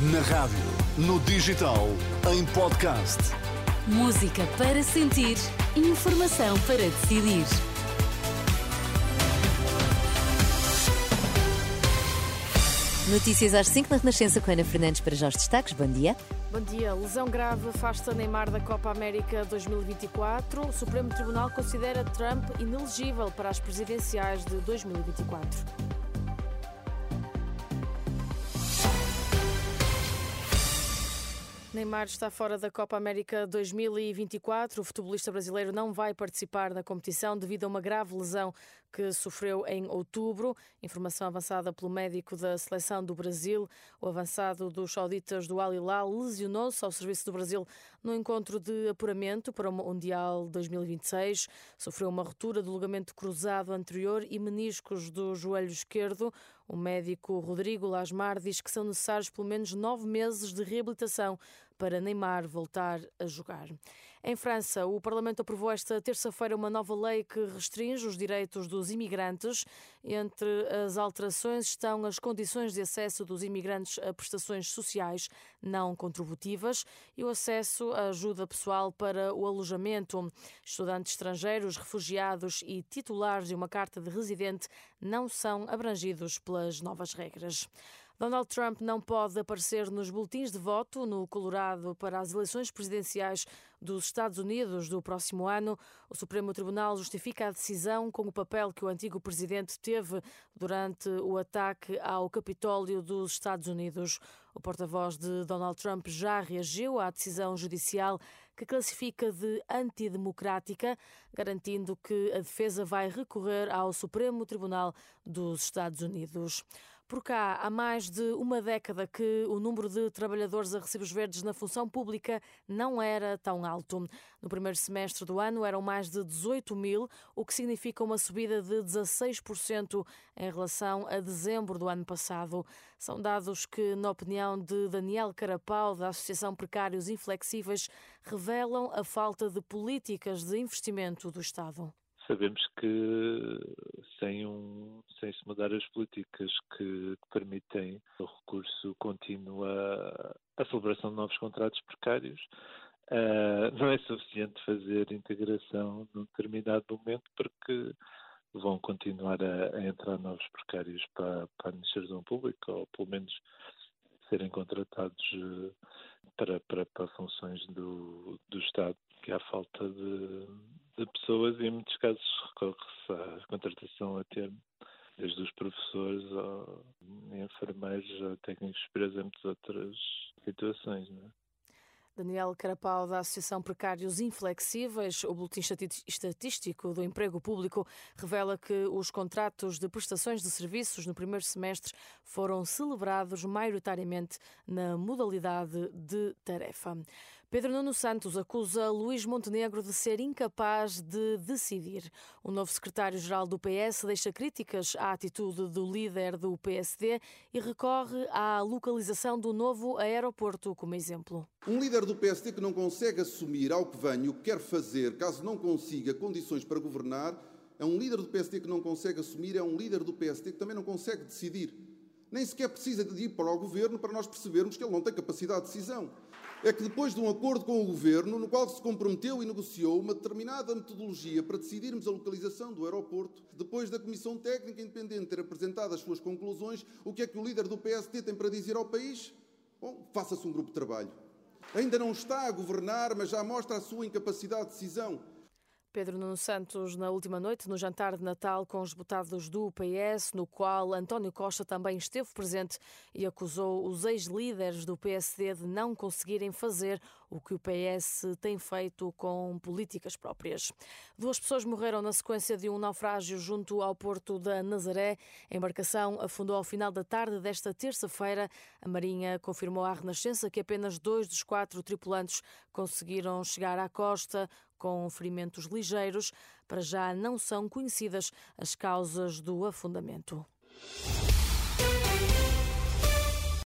Na rádio, no digital, em podcast. Música para sentir, informação para decidir. Notícias às 5 na Renascença com Ana Fernandes para já os destaques. Bom dia. Bom dia. Lesão grave afasta Neymar da Copa América 2024. O Supremo Tribunal considera Trump inelegível para as presidenciais de 2024. Neymar está fora da Copa América 2024. O futebolista brasileiro não vai participar da competição devido a uma grave lesão que sofreu em outubro. Informação avançada pelo médico da seleção do Brasil. O avançado dos sauditas do Al Hilal lesionou-se ao serviço do Brasil no encontro de apuramento para o Mundial 2026. Sofreu uma ruptura do ligamento cruzado anterior e meniscos do joelho esquerdo. O médico Rodrigo Lasmar diz que são necessários pelo menos nove meses de reabilitação para Neymar voltar a jogar. Em França, o Parlamento aprovou esta terça-feira uma nova lei que restringe os direitos dos imigrantes. Entre as alterações estão as condições de acesso dos imigrantes a prestações sociais não contributivas e o acesso à ajuda pessoal para o alojamento. Estudantes estrangeiros, refugiados e titulares de uma carta de residente não são abrangidos pelas novas regras. Donald Trump não pode aparecer nos boletins de voto no Colorado para as eleições presidenciais dos Estados Unidos do próximo ano. O Supremo Tribunal justifica a decisão com o papel que o antigo presidente teve durante o ataque ao Capitólio dos Estados Unidos. O porta-voz de Donald Trump já reagiu à decisão judicial que classifica de antidemocrática, garantindo que a defesa vai recorrer ao Supremo Tribunal dos Estados Unidos. Por cá, há mais de uma década que o número de trabalhadores a recibos verdes na função pública não era tão alto. No primeiro semestre do ano eram mais de 18 mil, o que significa uma subida de 16% em relação a dezembro do ano passado. São dados que, na opinião de Daniel Carapau, da Associação Precários Inflexíveis, revelam a falta de políticas de investimento do Estado sabemos que sem, um, sem se mudar as políticas que, que permitem o recurso contínuo à, à celebração de novos contratos precários, uh, não é suficiente fazer integração num determinado momento porque vão continuar a, a entrar novos precários para, para a administração pública, ou pelo menos serem contratados uh, para, para, para funções do, do Estado, que há falta de, de pessoas e em muitos casos recorre-se à contratação a termo, desde os professores ao enfermeiros, a técnicos superiores, a muitas outras situações. Não é? Daniel Carapau, da Associação Precários Inflexíveis, o Boletim Estatístico do Emprego Público revela que os contratos de prestações de serviços no primeiro semestre foram celebrados maioritariamente na modalidade de tarefa. Pedro Nuno Santos acusa Luís Montenegro de ser incapaz de decidir. O novo secretário-geral do PS deixa críticas à atitude do líder do PSD e recorre à localização do novo aeroporto como exemplo. Um líder do PSD que não consegue assumir ao que vem o que quer fazer, caso não consiga condições para governar, é um líder do PSD que não consegue assumir, é um líder do PSD que também não consegue decidir. Nem sequer precisa de ir para o governo para nós percebermos que ele não tem capacidade de decisão é que depois de um acordo com o Governo, no qual se comprometeu e negociou uma determinada metodologia para decidirmos a localização do aeroporto, depois da Comissão Técnica Independente ter apresentado as suas conclusões, o que é que o líder do PST tem para dizer ao país? Bom, faça-se um grupo de trabalho. Ainda não está a governar, mas já mostra a sua incapacidade de decisão. Pedro Nuno Santos, na última noite, no jantar de Natal com os deputados do PS, no qual António Costa também esteve presente e acusou os ex-líderes do PSD de não conseguirem fazer o que o PS tem feito com políticas próprias. Duas pessoas morreram na sequência de um naufrágio junto ao porto da Nazaré. A embarcação afundou ao final da tarde desta terça-feira. A Marinha confirmou à Renascença que apenas dois dos quatro tripulantes conseguiram chegar à costa com ferimentos ligeiros. Para já não são conhecidas as causas do afundamento.